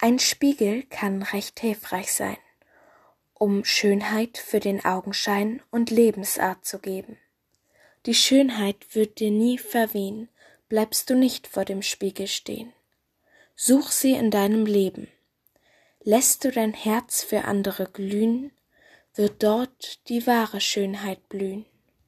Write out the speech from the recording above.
Ein Spiegel kann recht hilfreich sein, um Schönheit für den Augenschein und Lebensart zu geben. Die Schönheit wird dir nie verwehen, bleibst du nicht vor dem Spiegel stehen. Such sie in deinem Leben. Lässt du dein Herz für andere glühen, wird dort die wahre Schönheit blühen.